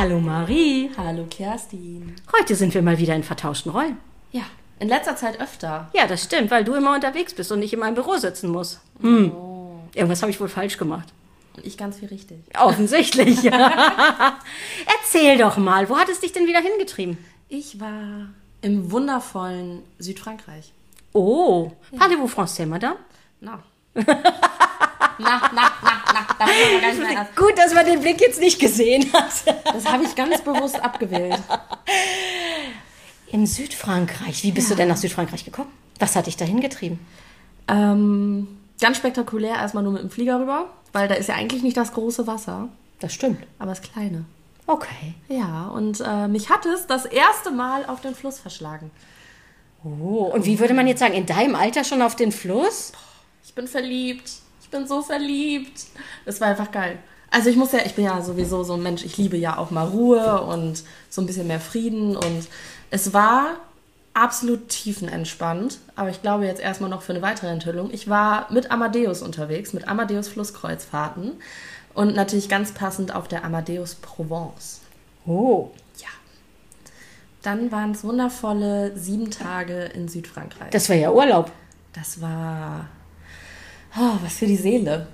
Hallo Marie. Hallo Kerstin. Heute sind wir mal wieder in vertauschten Rollen. Ja, in letzter Zeit öfter. Ja, das stimmt, weil du immer unterwegs bist und nicht in meinem Büro sitzen musst. Hm. Irgendwas habe ich wohl falsch gemacht. Und ich ganz viel richtig. Offensichtlich. Erzähl doch mal, wo hat es dich denn wieder hingetrieben? Ich war im wundervollen Südfrankreich. Oh, parlez-vous français, madame? Na. na, na, na, na. Gut, dass man den Blick jetzt nicht gesehen hat. Das habe ich ganz bewusst abgewählt. In Südfrankreich. Wie bist du denn nach Südfrankreich gekommen? Was hat dich dahin getrieben? Ähm, ganz spektakulär erstmal nur mit dem Flieger rüber, weil da ist ja eigentlich nicht das große Wasser, Das stimmt. aber das kleine. Okay. Ja, und äh, mich hat es das erste Mal auf den Fluss verschlagen. Oh, und wie würde man jetzt sagen, in deinem Alter schon auf den Fluss? Ich bin verliebt. Ich bin so verliebt. Es war einfach geil. Also ich muss ja, ich bin ja sowieso so ein Mensch, ich liebe ja auch mal Ruhe und so ein bisschen mehr Frieden und es war absolut tiefenentspannt, aber ich glaube jetzt erstmal noch für eine weitere Enthüllung. Ich war mit Amadeus unterwegs, mit Amadeus Flusskreuzfahrten und natürlich ganz passend auf der Amadeus Provence. Oh, Ja. Dann waren es wundervolle sieben Tage in Südfrankreich. das war ja Urlaub. Das war oh, was für die Seele.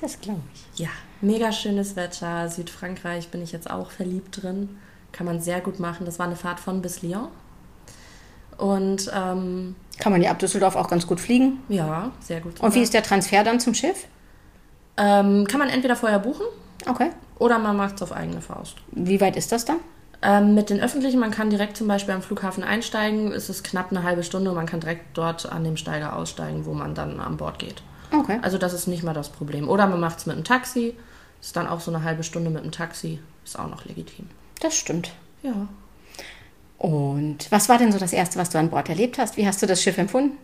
Das glaube ich. Ja, mega schönes Wetter. Südfrankreich bin ich jetzt auch verliebt drin. Kann man sehr gut machen. Das war eine Fahrt von bis Lyon. Und ähm, Kann man ja ab Düsseldorf auch ganz gut fliegen. ja, sehr gut. Und wie ist der Transfer dann zum Schiff? ähm, kann man entweder vorher buchen Okay. oder man macht es auf eigene Faust. Wie weit ist das dann? Ähm, mit den öffentlichen, man kann direkt zum Beispiel am Flughafen einsteigen. Es ist knapp eine halbe Stunde und man kann direkt dort an dem Steiger aussteigen, wo man dann an Bord geht. Okay. Also das ist nicht mal das Problem. Oder man macht es mit einem Taxi. Ist dann auch so eine halbe Stunde mit einem Taxi. Ist auch noch legitim. Das stimmt. Ja. Und was war denn so das Erste, was du an Bord erlebt hast? Wie hast du das Schiff empfunden?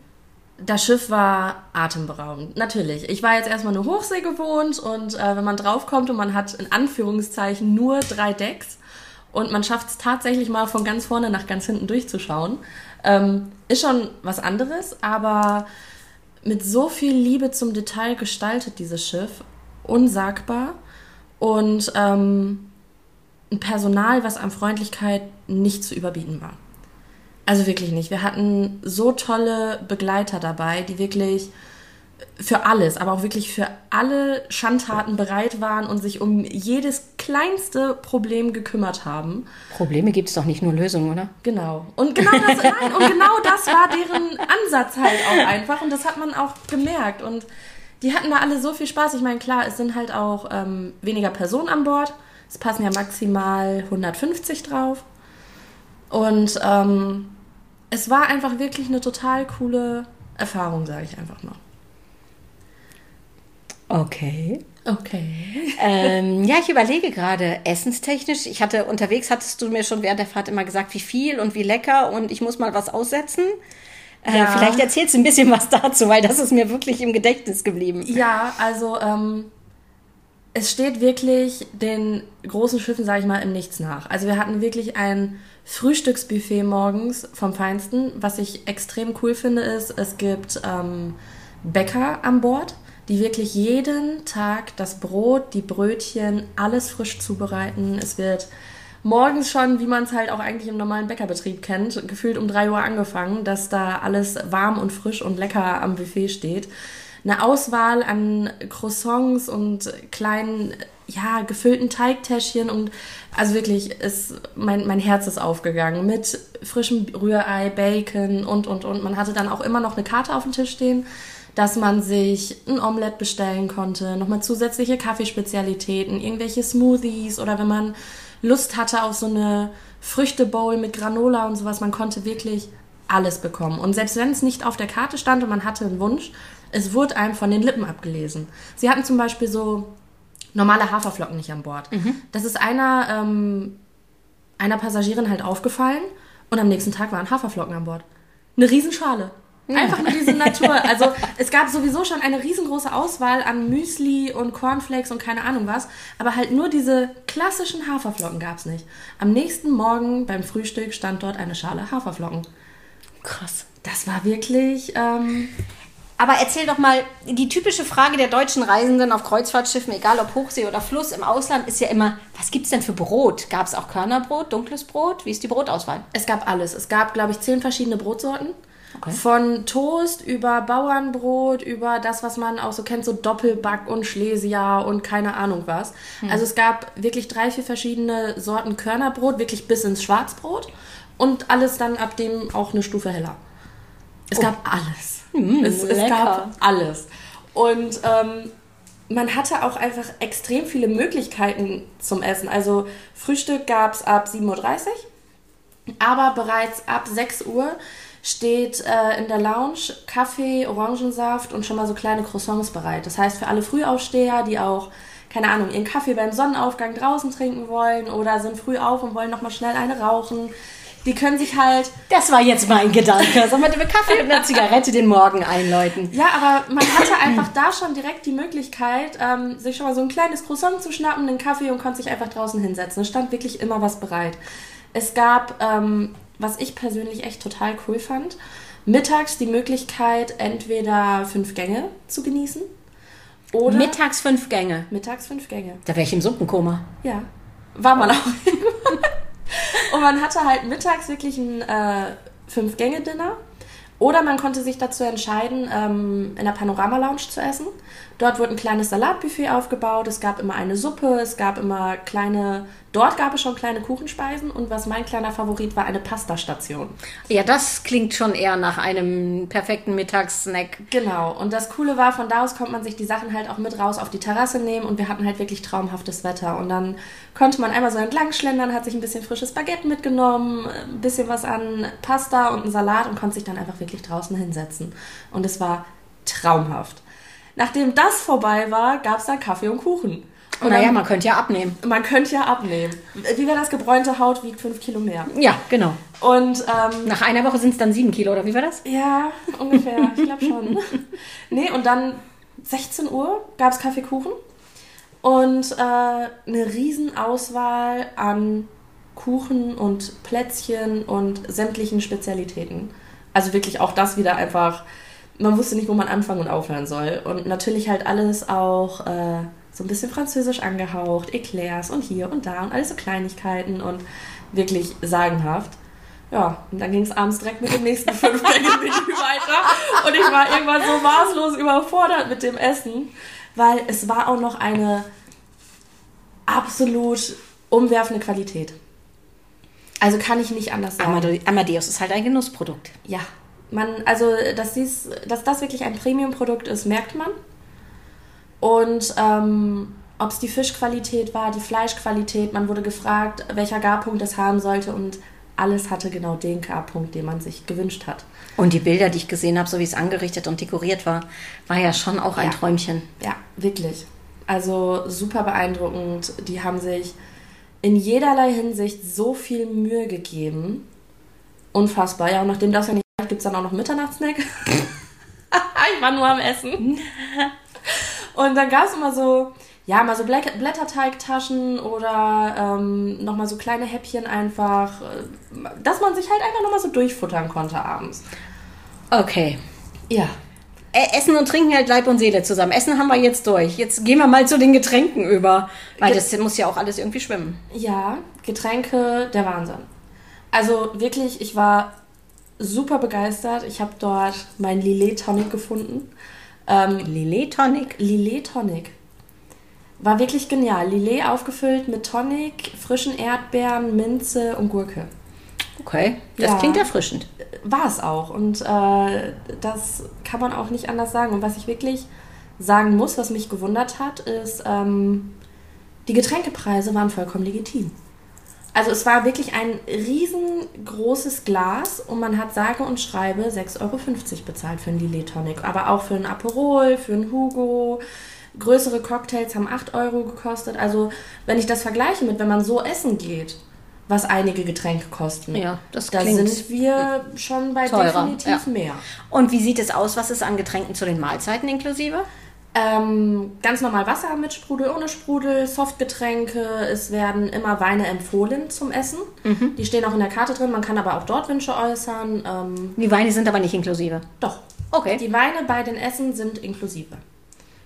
Das Schiff war atemberaubend. Natürlich. Ich war jetzt erstmal eine Hochsee gewohnt und äh, wenn man draufkommt und man hat in Anführungszeichen nur drei Decks und man schafft es tatsächlich mal von ganz vorne nach ganz hinten durchzuschauen, ähm, ist schon was anderes, aber mit so viel Liebe zum Detail gestaltet dieses Schiff. Unsagbar. Und ähm, ein Personal, was an Freundlichkeit nicht zu überbieten war. Also wirklich nicht. Wir hatten so tolle Begleiter dabei, die wirklich für alles, aber auch wirklich für alle Schandtaten bereit waren und sich um jedes kleinste Problem gekümmert haben. Probleme gibt es doch nicht nur Lösungen, oder? Genau. Und genau das, nein, und genau das war deren Ansatz halt auch einfach. Und das hat man auch gemerkt. Und die hatten da alle so viel Spaß. Ich meine, klar, es sind halt auch ähm, weniger Personen an Bord. Es passen ja maximal 150 drauf. Und ähm, es war einfach wirklich eine total coole Erfahrung, sage ich einfach mal. Okay. Okay. ähm, ja, ich überlege gerade, essenstechnisch. Ich hatte unterwegs, hattest du mir schon während der Fahrt immer gesagt, wie viel und wie lecker und ich muss mal was aussetzen. Äh, Ja. Vielleicht erzählst du ein bisschen was dazu, weil das ist mir wirklich im Gedächtnis geblieben. Ja, also ähm, es steht wirklich den großen Schiffen, sage ich mal, im Nichts nach. Also wir hatten wirklich ein Frühstücksbuffet morgens vom Feinsten. Was ich extrem cool finde, ist, es gibt ähm, Bäcker an Bord, die wirklich jeden Tag das Brot, die Brötchen, alles frisch zubereiten. Es wird morgens schon, wie man es halt auch eigentlich im normalen Bäckerbetrieb kennt, gefühlt um 3 Uhr angefangen, dass da alles warm und frisch und lecker am Buffet steht. Eine Auswahl an Croissants und kleinen, ja, gefüllten Teigtäschchen und also wirklich, ist, mein, mein Herz ist aufgegangen mit frischem Rührei, Bacon und, und, und. Man hatte dann auch immer noch eine Karte auf dem Tisch stehen, dass man sich ein Omelette bestellen konnte, nochmal zusätzliche Kaffeespezialitäten, irgendwelche Smoothies oder wenn man Lust hatte auf so eine Früchtebowl mit Granola und sowas, man konnte wirklich alles bekommen. Und selbst wenn es nicht auf der Karte stand und man hatte einen Wunsch, es wurde einem von den Lippen abgelesen. Sie hatten zum Beispiel so normale Haferflocken nicht an Bord. Das ist einer, ähm, einer Passagierin halt aufgefallen und am nächsten Tag waren Haferflocken an Bord. Eine Riesenschale. Einfach nur diese Natur. Also es gab sowieso schon eine riesengroße Auswahl an Müsli und Cornflakes und keine Ahnung was, aber halt nur diese klassischen Haferflocken gab es nicht. Am nächsten Morgen beim Frühstück stand dort eine Schale Haferflocken. Krass. Das war wirklich, ähm, Aber erzähl doch mal, die typische Frage der deutschen Reisenden auf Kreuzfahrtschiffen, egal ob Hochsee oder Fluss im Ausland, ist ja immer, was gibt's denn für Brot? Gab es auch Körnerbrot, dunkles Brot? Wie ist die Brotauswahl? Es gab alles. Es gab, glaube ich, zehn verschiedene Brotsorten. Okay. Von Toast über Bauernbrot, über das, was man auch so kennt, so Doppelback und Schlesia und keine Ahnung was. Also es gab wirklich drei, vier verschiedene Sorten Körnerbrot, wirklich bis ins Schwarzbrot und alles dann ab dem auch eine Stufe heller. Es gab alles. es, es lecker. gab alles. Und ähm, man hatte auch einfach extrem viele Möglichkeiten zum Essen. Also Frühstück gab es ab 7.30 Uhr. Aber bereits ab 6 Uhr steht äh, in der Lounge Kaffee, Orangensaft und schon mal so kleine Croissants bereit. Das heißt, für alle Frühaufsteher, die auch, keine Ahnung, ihren Kaffee beim Sonnenaufgang draußen trinken wollen oder sind früh auf und wollen nochmal schnell eine rauchen, die können sich halt Das war jetzt mein Gedanke. Sollen wir mit Kaffee und einer Zigarette den Morgen einläuten? Ja, aber man hatte einfach da schon direkt die Möglichkeit, ähm, sich schon mal so ein kleines Croissant zu schnappen, einen Kaffee und konnte sich einfach draußen hinsetzen. Es stand wirklich immer was bereit. Es gab, ähm, was ich persönlich echt total cool fand, mittags die Möglichkeit, entweder fünf Gänge zu genießen oder Mittags fünf Gänge. mittags fünf Gänge. Da wäre ich im Suppenkoma. Ja, war man auch. und man hatte halt mittags wirklich ein äh, Fünf-Gänge-Dinner. Oder man konnte sich dazu entscheiden, ähm, in der Panorama-Lounge zu essen. Dort wurde ein kleines Salatbuffet aufgebaut. Es gab immer eine Suppe, es gab immer kleine. Dort gab es schon kleine Kuchenspeisen und was mein kleiner Favorit war, eine Pastastation. Ja, das klingt schon eher nach einem perfekten Mittagssnack. Genau. Und das Coole war, von da aus konnte man sich die Sachen halt auch mit raus auf die Terrasse nehmen und wir hatten halt wirklich traumhaftes Wetter. Und dann konnte man einmal so entlang schlendern, hat sich ein bisschen frisches Baguette mitgenommen, ein bisschen was an Pasta und einen Salat und konnte sich dann einfach wirklich draußen hinsetzen. Und es war traumhaft. Nachdem das vorbei war, gab es dann Kaffee und Kuchen. Und Naja, dann, man könnte ja abnehmen. man könnte ja abnehmen. Wie war das? Gebräunte Haut wiegt 5 Kilo mehr. Ja, genau. Und ähm, Nach einer Woche sind es dann sieben Kilo, oder wie war das? ja, ungefähr. Ich glaube schon. Nee, und dann 16 Uhr gab es Kaffeekuchen und äh, eine riesen Auswahl an Kuchen und Plätzchen und sämtlichen Spezialitäten. Also wirklich auch das wieder einfach, man wusste nicht, wo man anfangen und aufhören soll. Und natürlich halt alles auch äh, so ein bisschen französisch angehaucht, Eclairs und hier und da und alles so Kleinigkeiten und wirklich sagenhaft. Ja, und dann ging es abends direkt mit dem nächsten fünf Gänge weiter. Und ich war irgendwann so maßlos überfordert mit dem Essen, weil es war auch noch eine absolut umwerfende Qualität. Also kann ich nicht anders sagen. Amade- Amadeus ist halt ein Genussprodukt. Ja, man, also dass, dies, dass das wirklich ein Premium-Produkt ist, merkt man. Und ähm, ob es die Fischqualität war, die Fleischqualität, man wurde gefragt, welcher Garpunkt es haben sollte und alles hatte genau den Garpunkt, den man sich gewünscht hat. Und die Bilder, die ich gesehen habe, so wie es angerichtet und dekoriert war, war ja schon auch ein Ja. Träumchen. Ja, wirklich. Also super beeindruckend. Die haben sich in jederlei Hinsicht so viel Mühe gegeben. Unfassbar. Ja, und nachdem das ja nicht gibt es dann auch noch Mitternachtssnack. ich war nur am Essen. Und dann gab es immer so, ja, mal so Blä- Blätterteigtaschen oder ähm, nochmal so kleine Häppchen einfach, äh, dass man sich halt einfach nochmal so durchfuttern konnte abends. Okay. Ja. Ä- Essen und Trinken hält Leib und Seele zusammen. Essen haben wir jetzt durch. Jetzt gehen wir mal zu den Getränken über. Weil Ge- das muss ja auch alles irgendwie schwimmen. Ja, Getränke, der Wahnsinn. Also wirklich, ich war super begeistert. Ich habe dort mein Lillet Tonic gefunden. Ähm, Lillet Tonic. Lillet Tonic. War wirklich genial. Lillet aufgefüllt mit Tonic, frischen Erdbeeren, Minze und Gurke. Okay. Das Ja. klingt erfrischend. War es auch. Und äh, das kann man auch nicht anders sagen. Und was ich wirklich sagen muss, was mich gewundert hat, ist, ähm, die Getränkepreise waren vollkommen legitim. Also es war wirklich ein riesengroßes Glas und man hat sage und schreibe 6,50 Euro bezahlt für einen Lillet Tonic. Aber auch für einen Aperol, für einen Hugo. Größere Cocktails haben 8 Euro gekostet. Also wenn ich das vergleiche mit, wenn man so essen geht, was einige Getränke kosten, Ja, das da klingt sind wir schon bei teurer, definitiv ja. mehr. Und wie sieht es aus? Was ist an Getränken zu den Mahlzeiten inklusive? Ähm, ganz normal Wasser mit Sprudel, ohne Sprudel, Softgetränke. Es werden immer Weine empfohlen zum Essen. Die stehen auch in der Karte drin. Man kann aber auch dort Wünsche äußern. Ähm, Die Weine sind aber nicht inklusive. doch. Okay. Die Weine bei den Essen sind inklusive.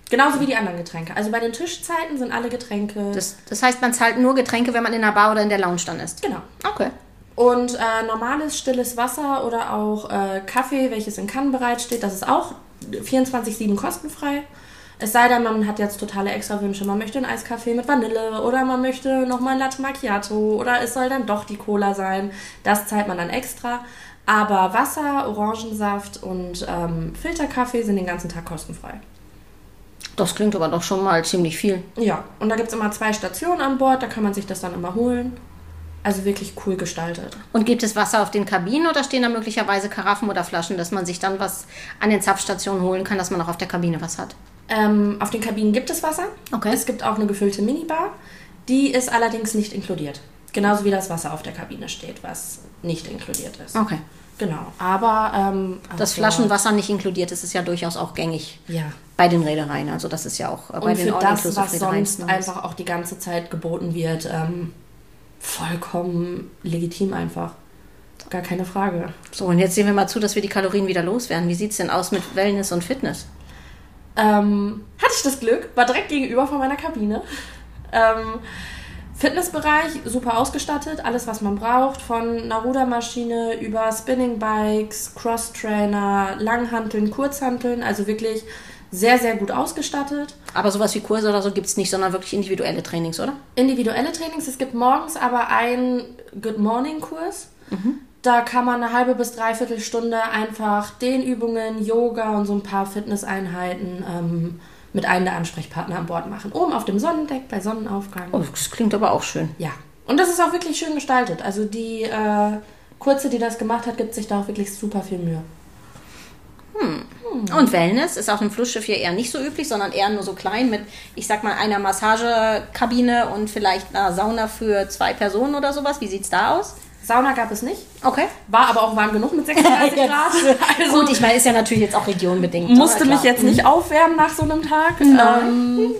Genauso wie die anderen Getränke. Also bei den Tischzeiten sind alle Getränke. Das, das heißt, man zahlt nur Getränke, wenn man in der Bar oder in der Lounge dann ist. genau. Okay. Und äh, normales, stilles Wasser oder auch äh, Kaffee, welches in Kannen bereitsteht, das ist auch 24-7 kostenfrei. Es sei denn, man hat jetzt totale Extrawünsche. Man möchte einen Eiskaffee mit Vanille oder man möchte nochmal ein Latte Macchiato oder es soll dann doch die Cola sein. Das zahlt man dann extra. Aber Wasser, Orangensaft und ähm, Filterkaffee sind den ganzen Tag kostenfrei. Das klingt aber doch schon mal ziemlich viel. Ja, und da gibt es immer zwei Stationen an Bord, da kann man sich das dann immer holen. Also wirklich cool gestaltet. Und gibt es Wasser auf den Kabinen oder stehen da möglicherweise Karaffen oder Flaschen, dass man sich dann was an den Zapfstationen holen kann, dass man auch auf der Kabine was hat? Ähm, auf den Kabinen gibt es Wasser. Okay. Es gibt auch eine gefüllte Minibar. Die ist allerdings nicht inkludiert. Genauso wie das Wasser auf der Kabine steht, was nicht inkludiert ist. Okay. Genau. Aber ähm, Dass also- Flaschenwasser nicht inkludiert ist, ist ja durchaus auch gängig Ja. bei den Reedereien. Also das ist ja auch äh, bei Und den für das, was sonst nice. einfach auch die ganze Zeit geboten wird, ähm, vollkommen legitim einfach. Gar keine Frage. So, und jetzt sehen wir mal zu, dass wir die Kalorien wieder loswerden. Wie sieht es denn aus mit Wellness und Fitness? Ähm, hatte ich das Glück, war direkt gegenüber von meiner Kabine. Ähm, Fitnessbereich super ausgestattet, alles was man braucht, von einer Rudermaschine über Spinning Bikes, Cross-Trainer, Langhanteln, Kurzhanteln, also wirklich sehr, sehr gut ausgestattet. Aber sowas wie Kurse oder so gibt es nicht, sondern wirklich individuelle Trainings, oder? Individuelle Trainings, es gibt morgens aber einen Good Morning Kurs. Da kann man eine halbe bis dreiviertel Stunde einfach Dehnübungen, Yoga und so ein paar Fitnesseinheiten ähm, mit einem der Ansprechpartner an Bord machen. Oben auf dem Sonnendeck bei Sonnenaufgang. Oh, das klingt aber auch schön. Ja. Und das ist auch wirklich schön gestaltet. Also die äh, Kurze, die das gemacht hat, gibt sich da auch wirklich super viel Mühe. Und Wellness ist auf einem Flussschiff hier eher nicht so üblich, sondern eher nur so klein mit, ich sag mal, einer Massagekabine und vielleicht einer Sauna für zwei Personen oder sowas. Wie sieht's da aus? Sauna gab es nicht. Okay. War aber auch warm genug mit 36 Grad. Also Gut, ich meine, ist ja natürlich jetzt auch regionbedingt. musste mich jetzt nicht aufwärmen nach so einem Tag. Ähm,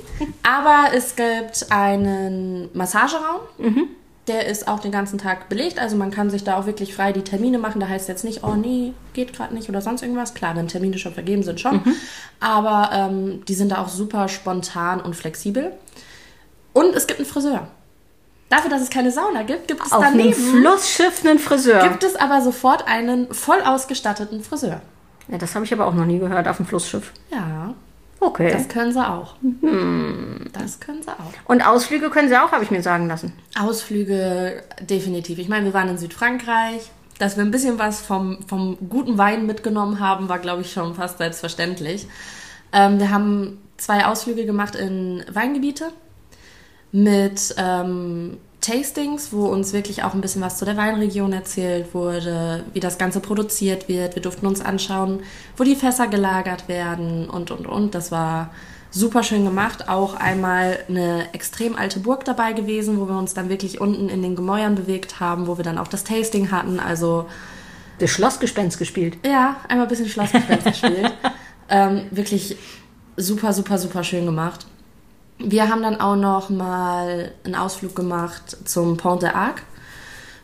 aber es gibt einen Massageraum. Der ist auch den ganzen Tag belegt. Also man kann sich da auch wirklich frei die Termine machen. Da heißt jetzt nicht, oh nee, geht gerade nicht oder sonst irgendwas. Klar, wenn Termine schon vergeben sind, schon. Aber ähm, die sind da auch super spontan und flexibel. Und es gibt einen Friseur. Dafür, dass es keine Sauna gibt, gibt es Auf einem daneben Flussschiff einen Friseur. gibt es aber sofort einen voll ausgestatteten Friseur. Ja, das habe ich aber auch noch nie gehört auf dem Flussschiff. Ja, Okay. das können sie auch. Das können sie auch. Und Ausflüge können sie auch, habe ich mir sagen lassen. Ausflüge definitiv. Ich meine, wir waren in Südfrankreich. Dass wir ein bisschen was vom, vom guten Wein mitgenommen haben, war, glaube ich, schon fast selbstverständlich. Ähm, wir haben zwei Ausflüge gemacht in Weingebiete mit ähm, Tastings, wo uns wirklich auch ein bisschen was zu der Weinregion erzählt wurde, wie das Ganze produziert wird. Wir durften uns anschauen, wo die Fässer gelagert werden und, und, und. Das war super schön gemacht. Auch einmal eine extrem alte Burg dabei gewesen, wo wir uns dann wirklich unten in den Gemäuern bewegt haben, wo wir dann auch das Tasting hatten. Also Das Schlossgespenst gespielt. ja, einmal ein bisschen Schlossgespenst gespielt. Ähm, wirklich super, super, super schön gemacht. Wir haben dann auch noch mal einen Ausflug gemacht zum Pont de Arc,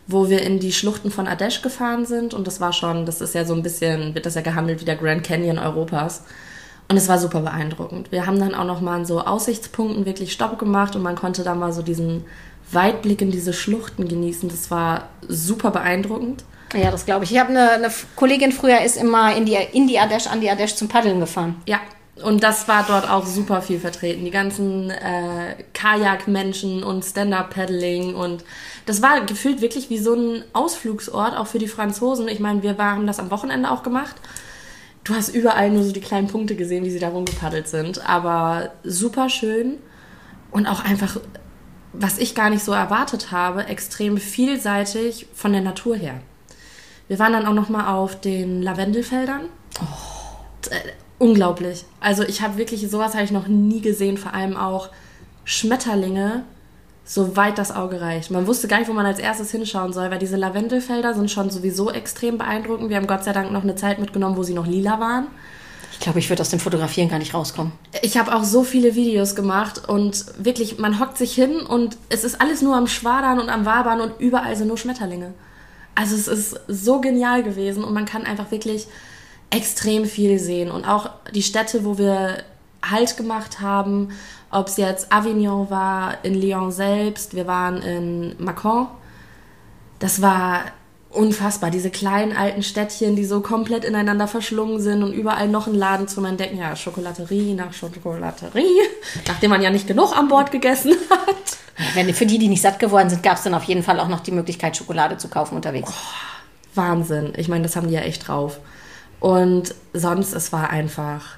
wo wir in die Schluchten von Ardèche gefahren sind. Und das war schon, das ist ja so ein bisschen, wird das ja gehandelt wie der Grand Canyon Europas. Und es war super beeindruckend. Wir haben dann auch noch mal an so Aussichtspunkten wirklich Stopp gemacht und man konnte da mal so diesen Weitblick in diese Schluchten genießen. Das war super beeindruckend. Ja, das glaube ich. Ich habe eine, eine Kollegin früher ist immer in die, in die Ardèche, an die Ardèche zum Paddeln gefahren. Ja, und das war dort auch super viel vertreten. Die ganzen äh, Kajakmenschen und Stand-Up-Paddling und das war gefühlt wirklich wie so ein Ausflugsort, auch für die Franzosen. Ich meine, wir haben das am Wochenende auch gemacht. Du hast überall nur so die kleinen Punkte gesehen, wie sie da rumgepaddelt sind. Aber super schön und auch einfach, was ich gar nicht so erwartet habe, extrem vielseitig von der Natur her. Wir waren dann auch noch mal auf den Lavendelfeldern. Äh, unglaublich. Also ich habe wirklich sowas habe ich noch nie gesehen, vor allem auch Schmetterlinge, soweit das Auge reicht. Man wusste gar nicht, wo man als erstes hinschauen soll, weil diese Lavendelfelder sind schon sowieso extrem beeindruckend. Wir haben Gott sei Dank noch eine Zeit mitgenommen, wo sie noch lila waren. Ich glaube, ich würde aus dem Fotografieren gar nicht rauskommen. Ich habe auch so viele Videos gemacht und wirklich, man hockt sich hin und es ist alles nur am Schwadern und am Wabern und überall sind nur Schmetterlinge. Also es ist so genial gewesen und man kann einfach wirklich extrem viel sehen. Und auch die Städte, wo wir Halt gemacht haben, ob es jetzt Avignon war, in Lyon selbst, wir waren in Macron. Das war unfassbar. Diese kleinen alten Städtchen, die so komplett ineinander verschlungen sind und überall noch einen Laden zu entdecken. Ja, Schokolaterie nach Schokolaterie, nachdem man ja nicht genug an Bord gegessen hat. Wenn, für die, die nicht satt geworden sind, gab es dann auf jeden Fall auch noch die Möglichkeit, Schokolade zu kaufen unterwegs. Oh, Wahnsinn. Ich meine, das haben die ja echt drauf. Und sonst, es war einfach.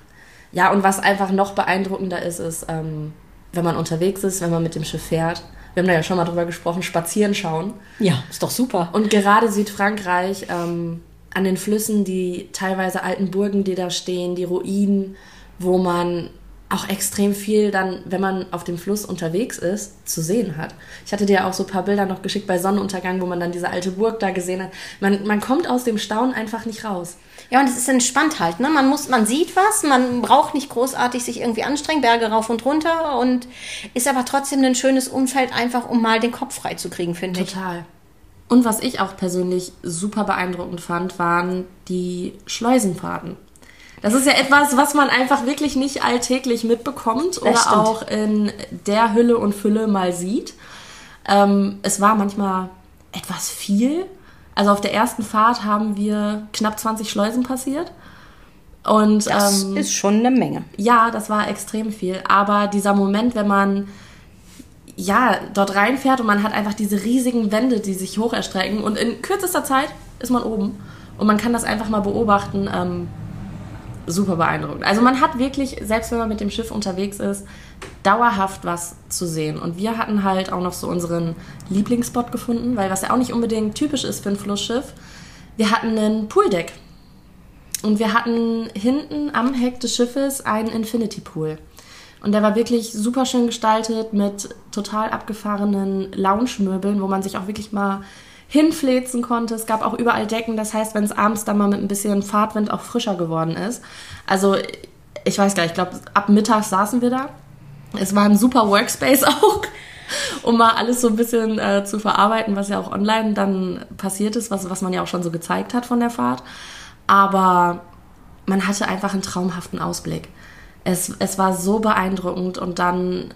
Ja, und was einfach noch beeindruckender ist, ist, ähm, wenn man unterwegs ist, wenn man mit dem Schiff fährt. Wir haben da ja schon mal drüber gesprochen, spazieren schauen. Ja, ist doch super. Und gerade Südfrankreich, ähm, an den Flüssen, die teilweise alten Burgen, die da stehen, die Ruinen, wo man auch extrem viel dann, wenn man auf dem Fluss unterwegs ist, zu sehen hat. Ich hatte dir auch so ein paar Bilder noch geschickt bei Sonnenuntergang, wo man dann diese alte Burg da gesehen hat. Man, man kommt aus dem Staunen einfach nicht raus. Ja, und es ist entspannt halt. Ne? Man, muss, man sieht was, man braucht nicht großartig sich irgendwie anstrengen, Berge rauf und runter und ist aber trotzdem ein schönes Umfeld, einfach um mal den Kopf frei zu kriegen, finde ich. Total. Und was ich auch persönlich super beeindruckend fand, waren die Schleusenfahrten. Das ist ja etwas, was man einfach wirklich nicht alltäglich mitbekommt oder auch in der Hülle und Fülle mal sieht. Ähm, es war manchmal etwas viel. Also auf der ersten Fahrt haben wir knapp 20 Schleusen passiert. Und, das ähm, ist schon eine Menge. Ja, das war extrem viel. Aber dieser Moment, wenn man ja dort reinfährt und man hat einfach diese riesigen Wände, die sich hoch erstrecken und in kürzester Zeit ist man oben und man kann das einfach mal beobachten. Ähm, super beeindruckend. Also man hat wirklich, selbst wenn man mit dem Schiff unterwegs ist, dauerhaft was zu sehen. Und wir hatten halt auch noch so unseren Lieblingsspot gefunden, weil was ja auch nicht unbedingt typisch ist für ein Flussschiff, wir hatten einen Pooldeck. Und wir hatten hinten am Heck des Schiffes einen Infinity Pool. Und der war wirklich super schön gestaltet mit total abgefahrenen Lounge-Möbeln, wo man sich auch wirklich mal hinfläzen konnte. Es gab auch überall Decken. Das heißt, wenn es abends dann mal mit ein bisschen Fahrtwind auch frischer geworden ist. Also ich weiß gar nicht, ich glaube, ab Mittag saßen wir da. Es war ein super Workspace auch, um mal alles so ein bisschen äh, zu verarbeiten, was ja auch online dann passiert ist, was, was man ja auch schon so gezeigt hat von der Fahrt. Aber man hatte einfach einen traumhaften Ausblick. Es, es war so beeindruckend und dann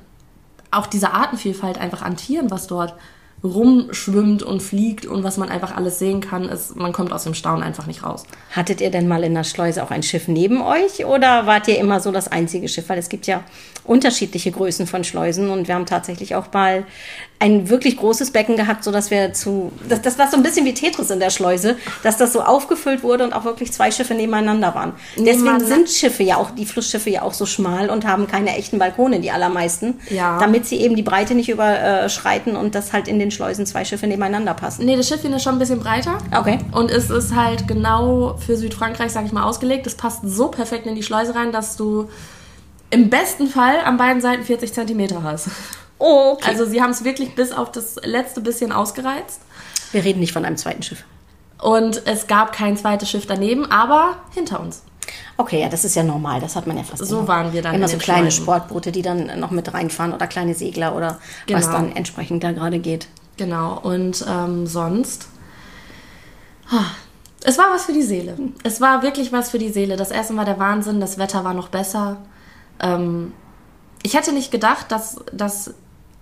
auch diese Artenvielfalt einfach an Tieren, was dort rumschwimmt und fliegt und was man einfach alles sehen kann, ist, man kommt aus dem Staunen einfach nicht raus. Hattet ihr denn mal in der Schleuse auch ein Schiff neben euch oder wart ihr immer so das einzige Schiff? Weil es gibt ja unterschiedliche Größen von Schleusen und wir haben tatsächlich auch mal ein wirklich großes Becken gehabt, so dass wir zu, das, das war so ein bisschen wie Tetris in der Schleuse, dass das so aufgefüllt wurde und auch wirklich zwei Schiffe nebeneinander waren. Deswegen sind Schiffe ja auch, die Flussschiffe ja auch so schmal und haben keine echten Balkone, die allermeisten, ja. damit sie eben die Breite nicht überschreiten und das halt in den Schleusen zwei Schiffe nebeneinander passen. Nee, das Schiffchen ist schon ein bisschen breiter. Okay. Und es ist halt genau für Südfrankreich, sag ich mal, ausgelegt. Es passt so perfekt in die Schleuse rein, dass du im besten Fall an beiden Seiten 40 Zentimeter hast. Oh, okay. Also sie haben es wirklich bis auf das letzte bisschen ausgereizt. Wir reden nicht von einem zweiten Schiff. Und es gab kein zweites Schiff daneben, aber hinter uns. Okay, ja, das ist ja normal. Das hat man ja fast So immer. waren wir dann. Immer so kleine. Sportboote, die dann noch mit reinfahren oder kleine Segler oder genau. was dann entsprechend da gerade geht. Genau. Und ähm, sonst. Es war was für die Seele. Es war wirklich was für die Seele. Das Essen war der Wahnsinn, das Wetter war noch besser. Ähm, ich hätte nicht gedacht, dass, dass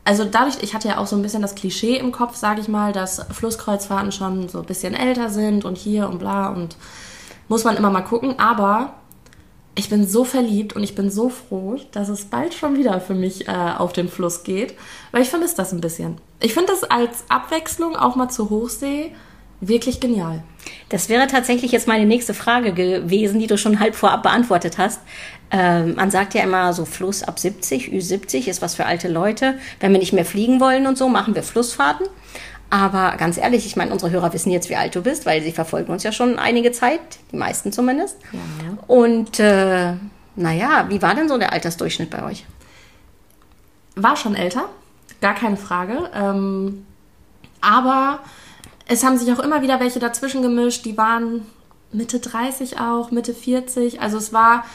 also dadurch, ich hatte ja auch so ein bisschen das Klischee im Kopf, sage ich mal, dass Flusskreuzfahrten schon so ein bisschen älter sind und hier und bla und muss man immer mal gucken. Aber ich bin so verliebt und ich bin so froh, dass es bald schon wieder für mich äh, auf den Fluss geht, weil ich vermisse das ein bisschen. Ich finde das als Abwechslung auch mal zur Hochsee wirklich genial. Das wäre tatsächlich jetzt meine nächste Frage gewesen, die du schon halb vorab beantwortet hast. Ähm, man sagt ja immer so Fluss ab 70, Ü70 ist was für alte Leute. Wenn wir nicht mehr fliegen wollen und so, machen wir Flussfahrten. Aber ganz ehrlich, ich meine, unsere Hörer wissen jetzt, wie alt du bist, weil sie verfolgen uns ja schon einige Zeit, die meisten zumindest. Ja. Und äh, naja, wie war denn so der Altersdurchschnitt bei euch? War schon älter, gar keine Frage. Ähm, aber es haben sich auch immer wieder welche dazwischen gemischt, die waren Mitte 30 auch, Mitte 40. Also es war,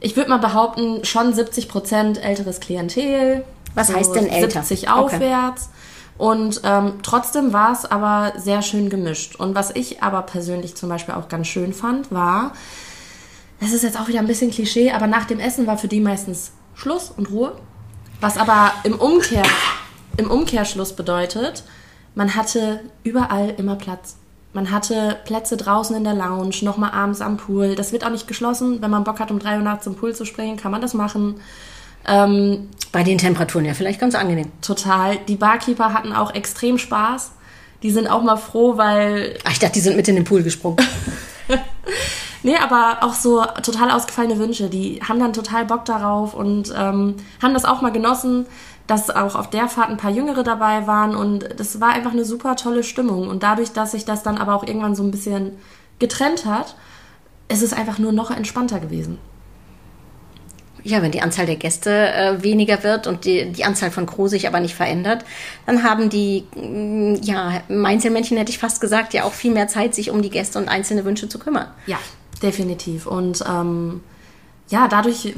ich würde mal behaupten, schon 70 Prozent älteres Klientel. Was so heißt denn älter? 70 aufwärts. Okay. Und ähm, trotzdem war es aber sehr schön gemischt. Und was ich aber persönlich zum Beispiel auch ganz schön fand, war, das ist jetzt auch wieder ein bisschen Klischee, aber nach dem Essen war für die meistens Schluss und Ruhe. Was aber im, Umkehr, im Umkehrschluss bedeutet, man hatte überall immer Platz. Man hatte Plätze draußen in der Lounge, nochmal abends am Pool. Das wird auch nicht geschlossen. Wenn man Bock hat, um drei Uhr nachts zum Pool zu springen, kann man das machen. Ähm, Bei den Temperaturen ja vielleicht ganz angenehm. Total. Die Barkeeper hatten auch extrem Spaß. Die sind auch mal froh, weil. Ach, ich dachte, die sind mit in den Pool gesprungen. nee, aber auch so total ausgefallene Wünsche. Die haben dann total Bock darauf und ähm, haben das auch mal genossen, dass auch auf der Fahrt ein paar Jüngere dabei waren und das war einfach eine super tolle Stimmung. Und dadurch, dass sich das dann aber auch irgendwann so ein bisschen getrennt hat, ist es einfach nur noch entspannter gewesen. Ja, wenn die Anzahl der Gäste äh, weniger wird und die, die Anzahl von Crew sich aber nicht verändert, dann haben die, mm, ja, Einzelmännchen hätte ich fast gesagt, ja auch viel mehr Zeit, sich um die Gäste und einzelne Wünsche zu kümmern. Ja, definitiv. Und ähm, ja, dadurch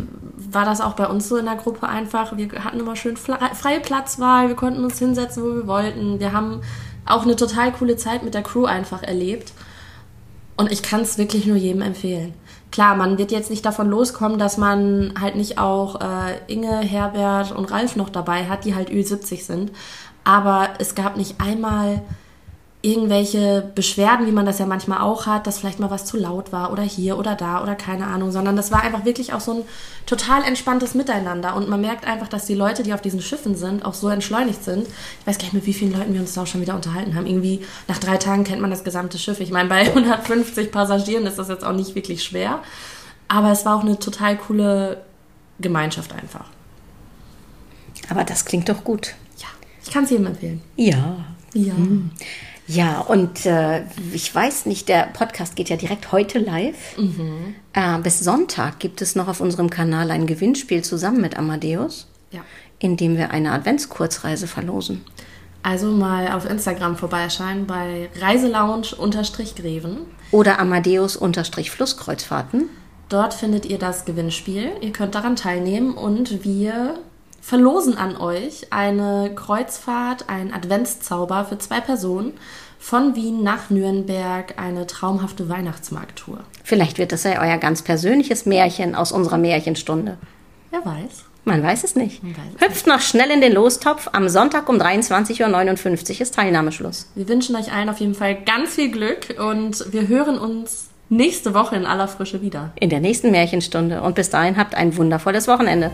war das auch bei uns so in der Gruppe einfach. Wir hatten immer schön freie Platzwahl, wir konnten uns hinsetzen, wo wir wollten. Wir haben auch eine total coole Zeit mit der Crew einfach erlebt. Und ich kann es wirklich nur jedem empfehlen. Klar, man wird jetzt nicht davon loskommen, dass man halt nicht auch äh, Inge, Herbert und Ralf noch dabei hat, die halt Ü70 sind. Aber es gab nicht einmal irgendwelche Beschwerden, wie man das ja manchmal auch hat, dass vielleicht mal was zu laut war oder hier oder da oder keine Ahnung, sondern das war einfach wirklich auch so ein total entspanntes Miteinander und man merkt einfach, dass die Leute, die auf diesen Schiffen sind, auch so entschleunigt sind. Ich weiß gar nicht, mit wie vielen Leuten wir uns da auch schon wieder unterhalten haben. Irgendwie nach drei Tagen kennt man das gesamte Schiff. Ich meine, bei 150 Passagieren ist das jetzt auch nicht wirklich schwer, aber es war auch eine total coole Gemeinschaft einfach. Aber das klingt doch gut. Ja, ich kann es jedem empfehlen. Ja. Ja. Hm. Ja, und äh, ich weiß nicht, der Podcast geht ja direkt heute live. Mhm. Äh, bis Sonntag gibt es noch auf unserem Kanal ein Gewinnspiel zusammen mit Amadeus, ja. in dem wir eine Adventskurzreise verlosen. Also mal auf Instagram vorbeischauen bei Reiselounge-Greven. Oder Amadeus-Flusskreuzfahrten. Dort findet ihr das Gewinnspiel. Ihr könnt daran teilnehmen und wir verlosen an euch eine Kreuzfahrt, ein Adventszauber für zwei Personen von Wien nach Nürnberg, eine traumhafte Weihnachtsmarkttour. Vielleicht wird das ja euer ganz persönliches Märchen aus unserer Märchenstunde. Wer weiß. Man weiß es nicht. Weiß Hüpft noch schnell in den Lostopf. Am Sonntag um 23.59 Uhr ist Teilnahmeschluss. Wir wünschen euch allen auf jeden Fall ganz viel Glück und wir hören uns nächste Woche in aller Frische wieder. In der nächsten Märchenstunde. Und bis dahin habt ein wundervolles Wochenende.